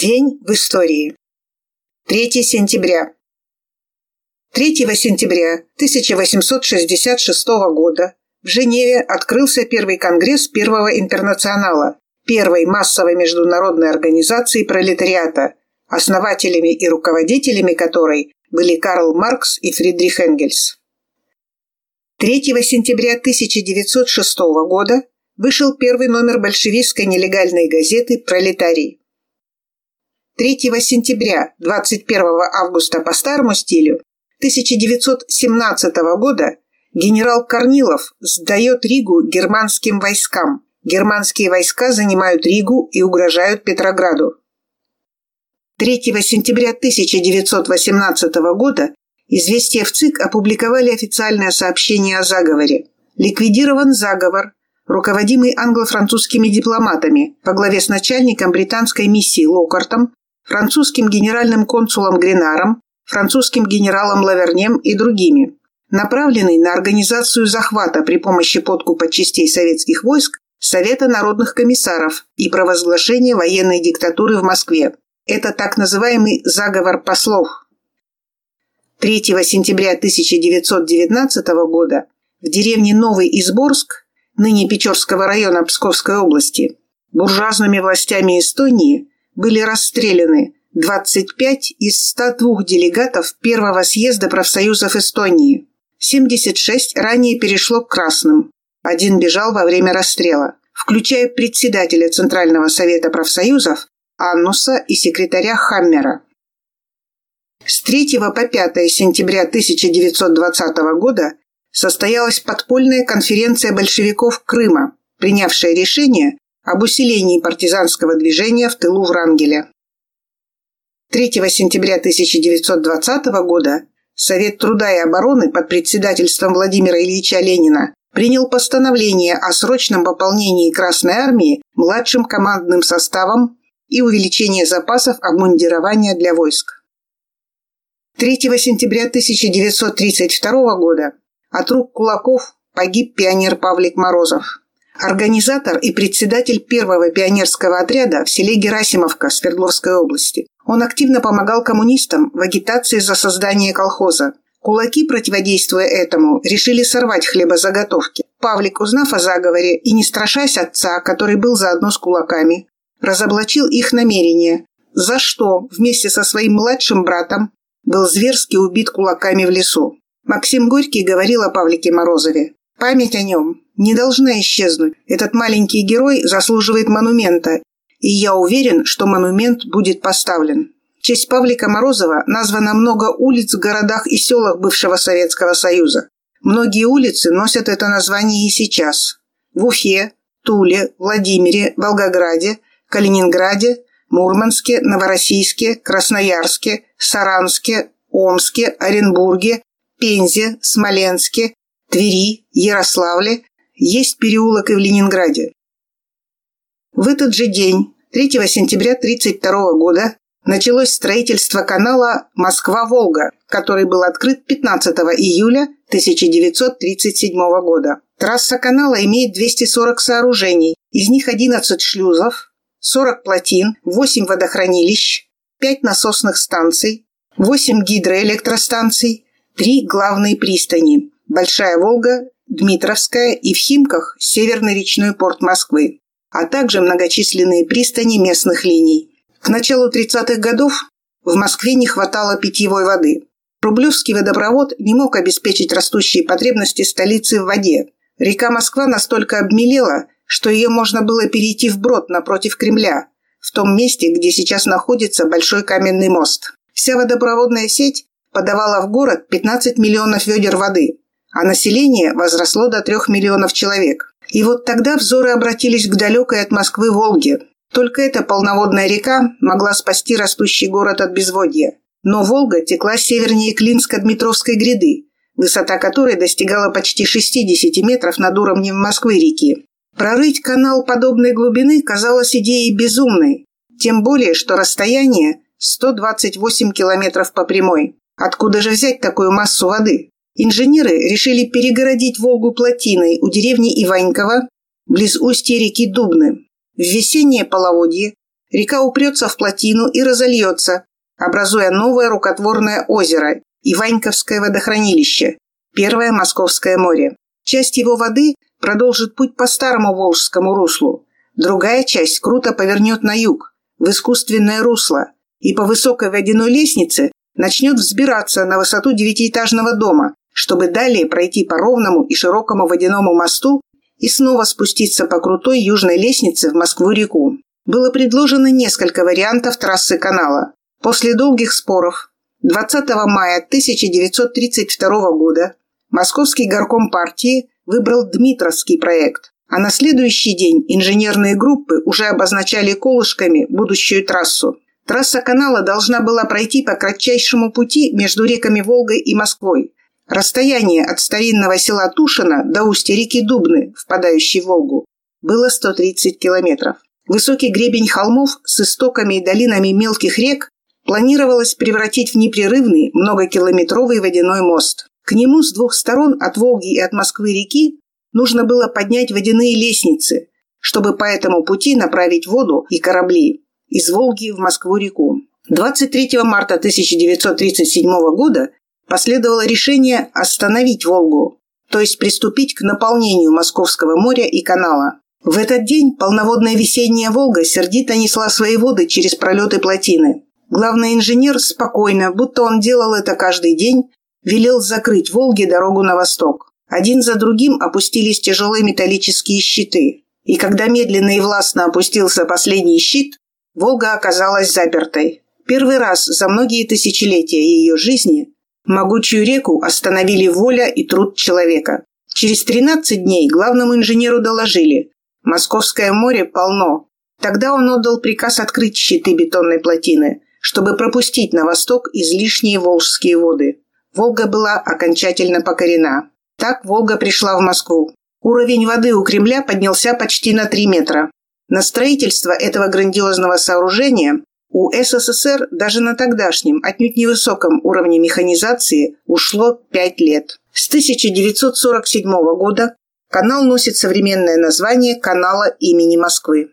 День в истории. 3 сентября. 3 сентября 1866 года в Женеве открылся первый конгресс Первого интернационала, первой массовой международной организации пролетариата, основателями и руководителями которой были Карл Маркс и Фридрих Энгельс. 3 сентября 1906 года вышел первый номер большевистской нелегальной газеты «Пролетарий». 3 сентября 21 августа по старому стилю 1917 года генерал Корнилов сдает Ригу германским войскам. Германские войска занимают Ригу и угрожают Петрограду. 3 сентября 1918 года «Известия в ЦИК» опубликовали официальное сообщение о заговоре. Ликвидирован заговор, руководимый англо-французскими дипломатами по главе с начальником британской миссии Локартом французским генеральным консулом Гренаром, французским генералом Лавернем и другими, направленный на организацию захвата при помощи подкупа частей советских войск Совета народных комиссаров и провозглашение военной диктатуры в Москве. Это так называемый заговор послов. 3 сентября 1919 года в деревне Новый Изборск, ныне Печорского района Псковской области, буржуазными властями Эстонии были расстреляны 25 из 102 делегатов Первого съезда профсоюзов Эстонии. 76 ранее перешло к красным. Один бежал во время расстрела, включая председателя Центрального совета профсоюзов Аннуса и секретаря Хаммера. С 3 по 5 сентября 1920 года состоялась подпольная конференция большевиков Крыма, принявшая решение об усилении партизанского движения в тылу Врангеля. 3 сентября 1920 года Совет труда и обороны под председательством Владимира Ильича Ленина принял постановление о срочном пополнении Красной Армии младшим командным составом и увеличении запасов обмундирования для войск. 3 сентября 1932 года от рук кулаков погиб пионер Павлик Морозов организатор и председатель первого пионерского отряда в селе Герасимовка Свердловской области. Он активно помогал коммунистам в агитации за создание колхоза. Кулаки, противодействуя этому, решили сорвать хлебозаготовки. Павлик, узнав о заговоре и не страшась отца, который был заодно с кулаками, разоблачил их намерения, за что вместе со своим младшим братом был зверски убит кулаками в лесу. Максим Горький говорил о Павлике Морозове. Память о нем не должна исчезнуть. Этот маленький герой заслуживает монумента, и я уверен, что монумент будет поставлен. В честь Павлика Морозова названо много улиц в городах и селах бывшего Советского Союза. Многие улицы носят это название и сейчас. В Уфе, Туле, Владимире, Волгограде, Калининграде, Мурманске, Новороссийске, Красноярске, Саранске, Омске, Оренбурге, Пензе, Смоленске, Твери, Ярославле, есть переулок и в Ленинграде. В этот же день, 3 сентября 1932 года, началось строительство канала Москва-Волга, который был открыт 15 июля 1937 года. Трасса канала имеет 240 сооружений, из них 11 шлюзов, 40 плотин, 8 водохранилищ, 5 насосных станций, 8 гидроэлектростанций, 3 главные пристани Большая Волга, Дмитровская и в Химках Северный речной порт Москвы, а также многочисленные пристани местных линий. К началу 30-х годов в Москве не хватало питьевой воды. Рублевский водопровод не мог обеспечить растущие потребности столицы в воде. Река Москва настолько обмелела, что ее можно было перейти вброд напротив Кремля, в том месте, где сейчас находится Большой каменный мост. Вся водопроводная сеть подавала в город 15 миллионов ведер воды а население возросло до трех миллионов человек. И вот тогда взоры обратились к далекой от Москвы Волге. Только эта полноводная река могла спасти растущий город от безводья. Но Волга текла севернее Клинско-Дмитровской гряды, высота которой достигала почти 60 метров над уровнем Москвы-реки. Прорыть канал подобной глубины казалось идеей безумной, тем более, что расстояние 128 километров по прямой. Откуда же взять такую массу воды? Инженеры решили перегородить Волгу плотиной у деревни Иванькова близ устья реки Дубны. В весеннее половодье река упрется в плотину и разольется, образуя новое рукотворное озеро Иваньковское водохранилище, первое Московское море. Часть его воды продолжит путь по старому Волжскому руслу, другая часть круто повернет на юг, в искусственное русло, и по высокой водяной лестнице начнет взбираться на высоту девятиэтажного дома, чтобы далее пройти по ровному и широкому водяному мосту и снова спуститься по крутой южной лестнице в Москву-реку. Было предложено несколько вариантов трассы канала. После долгих споров 20 мая 1932 года Московский горком партии выбрал Дмитровский проект, а на следующий день инженерные группы уже обозначали колышками будущую трассу. Трасса канала должна была пройти по кратчайшему пути между реками Волгой и Москвой. Расстояние от старинного села Тушино до устья реки Дубны, впадающей в Волгу, было 130 километров. Высокий гребень холмов с истоками и долинами мелких рек планировалось превратить в непрерывный многокилометровый водяной мост. К нему с двух сторон от Волги и от Москвы-реки нужно было поднять водяные лестницы, чтобы по этому пути направить воду и корабли из Волги в Москву-реку. 23 марта 1937 года последовало решение остановить Волгу, то есть приступить к наполнению Московского моря и канала. В этот день полноводная весенняя Волга сердито несла свои воды через пролеты плотины. Главный инженер спокойно, будто он делал это каждый день, велел закрыть Волге дорогу на восток. Один за другим опустились тяжелые металлические щиты. И когда медленно и властно опустился последний щит, Волга оказалась запертой. Первый раз за многие тысячелетия ее жизни могучую реку остановили воля и труд человека. Через 13 дней главному инженеру доложили – Московское море полно. Тогда он отдал приказ открыть щиты бетонной плотины, чтобы пропустить на восток излишние волжские воды. Волга была окончательно покорена. Так Волга пришла в Москву. Уровень воды у Кремля поднялся почти на 3 метра. На строительство этого грандиозного сооружения у СССР даже на тогдашнем, отнюдь невысоком уровне механизации ушло 5 лет. С 1947 года канал носит современное название канала имени Москвы.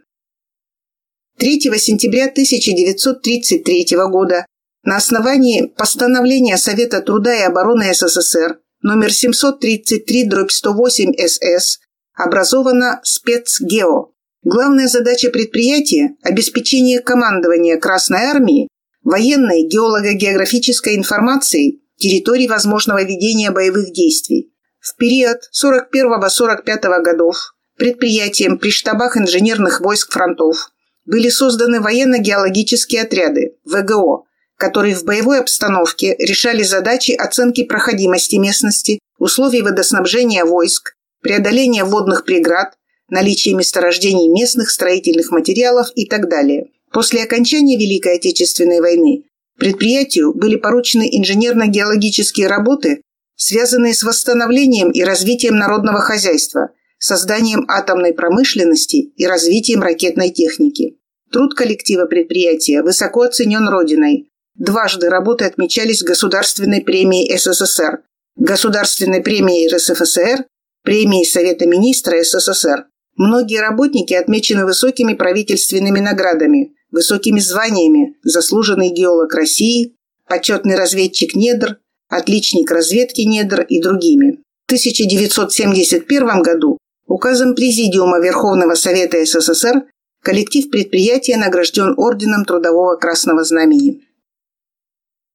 3 сентября 1933 года на основании постановления Совета труда и обороны СССР номер 733-108 СС образована спецгео Главная задача предприятия – обеспечение командования Красной Армии военной геолого-географической информацией территорий возможного ведения боевых действий. В период 41-45 годов предприятием при штабах инженерных войск фронтов были созданы военно-геологические отряды ВГО, которые в боевой обстановке решали задачи оценки проходимости местности, условий водоснабжения войск, преодоления водных преград, наличие месторождений местных строительных материалов и так далее. После окончания Великой Отечественной войны предприятию были поручены инженерно-геологические работы, связанные с восстановлением и развитием народного хозяйства, созданием атомной промышленности и развитием ракетной техники. Труд коллектива предприятия высоко оценен Родиной. Дважды работы отмечались Государственной премией СССР, Государственной премией РСФСР, премией Совета министра СССР. Многие работники отмечены высокими правительственными наградами, высокими званиями «Заслуженный геолог России», «Почетный разведчик недр», «Отличник разведки недр» и другими. В 1971 году указом Президиума Верховного Совета СССР коллектив предприятия награжден Орденом Трудового Красного Знамени.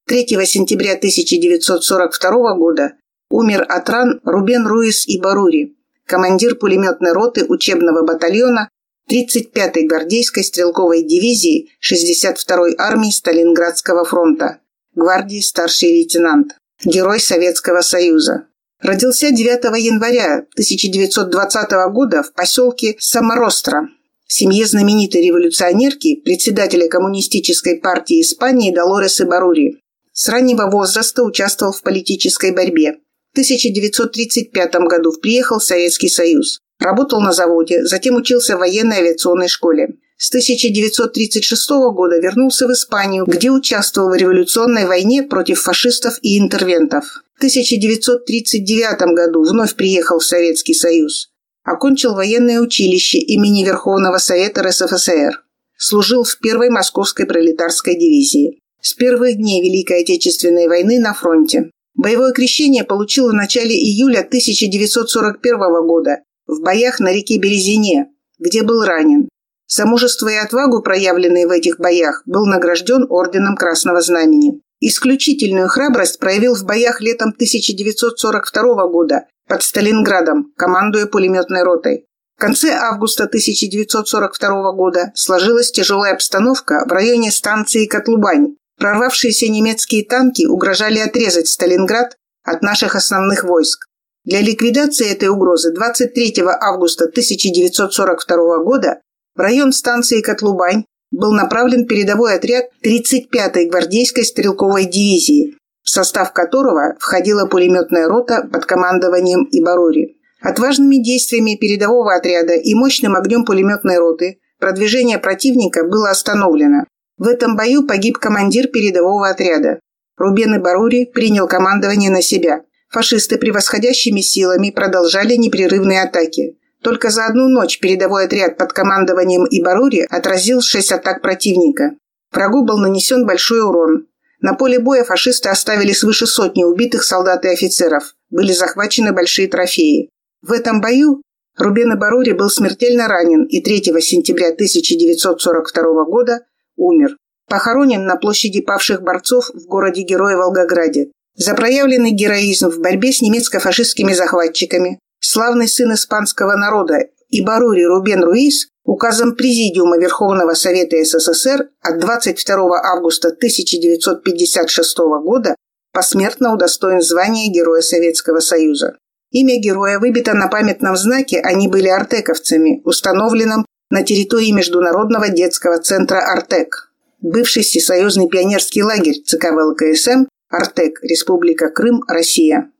3 сентября 1942 года умер от ран Рубен Руис и Барури, командир пулеметной роты учебного батальона 35-й гвардейской стрелковой дивизии 62-й армии Сталинградского фронта, гвардии старший лейтенант, герой Советского Союза. Родился 9 января 1920 года в поселке Саморостро, в семье знаменитой революционерки, председателя Коммунистической партии Испании Долоресы Барури. С раннего возраста участвовал в политической борьбе. 1935 году приехал в Советский Союз. Работал на заводе, затем учился в военной авиационной школе. С 1936 года вернулся в Испанию, где участвовал в революционной войне против фашистов и интервентов. В 1939 году вновь приехал в Советский Союз. Окончил военное училище имени Верховного Совета РСФСР. служил в первой Московской пролетарской дивизии. С первых дней Великой Отечественной войны на фронте. Боевое крещение получил в начале июля 1941 года в боях на реке Березине, где был ранен. За мужество и отвагу, проявленные в этих боях, был награжден Орденом Красного Знамени. Исключительную храбрость проявил в боях летом 1942 года под Сталинградом, командуя пулеметной ротой. В конце августа 1942 года сложилась тяжелая обстановка в районе станции Котлубань. Прорвавшиеся немецкие танки угрожали отрезать Сталинград от наших основных войск. Для ликвидации этой угрозы 23 августа 1942 года в район станции Котлубань был направлен передовой отряд 35-й гвардейской стрелковой дивизии, в состав которого входила пулеметная рота под командованием Ибарури. Отважными действиями передового отряда и мощным огнем пулеметной роты продвижение противника было остановлено. В этом бою погиб командир передового отряда. Рубен Ибарури принял командование на себя. Фашисты превосходящими силами продолжали непрерывные атаки. Только за одну ночь передовой отряд под командованием Ибарури отразил шесть атак противника. Врагу был нанесен большой урон. На поле боя фашисты оставили свыше сотни убитых солдат и офицеров. Были захвачены большие трофеи. В этом бою Рубен Ибарури был смертельно ранен и 3 сентября 1942 года умер. Похоронен на площади павших борцов в городе-герое Волгограде. За проявленный героизм в борьбе с немецко-фашистскими захватчиками славный сын испанского народа Ибарури Рубен Руис указом Президиума Верховного Совета СССР от 22 августа 1956 года посмертно удостоен звания Героя Советского Союза. Имя героя выбито на памятном знаке «Они были артековцами», установленном на территории Международного детского центра «Артек». Бывший всесоюзный пионерский лагерь ЦК ВЛКСМ «Артек», Республика Крым, Россия.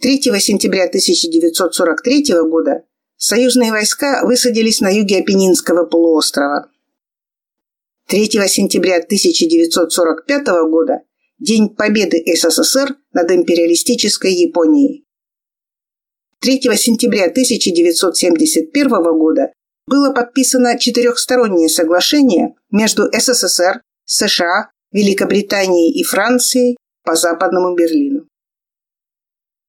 3 сентября 1943 года союзные войска высадились на юге Апеннинского полуострова. 3 сентября 1945 года – День Победы СССР над империалистической Японией. 3 сентября 1971 года было подписано четырехстороннее соглашение между СССР, США, Великобританией и Францией по Западному Берлину.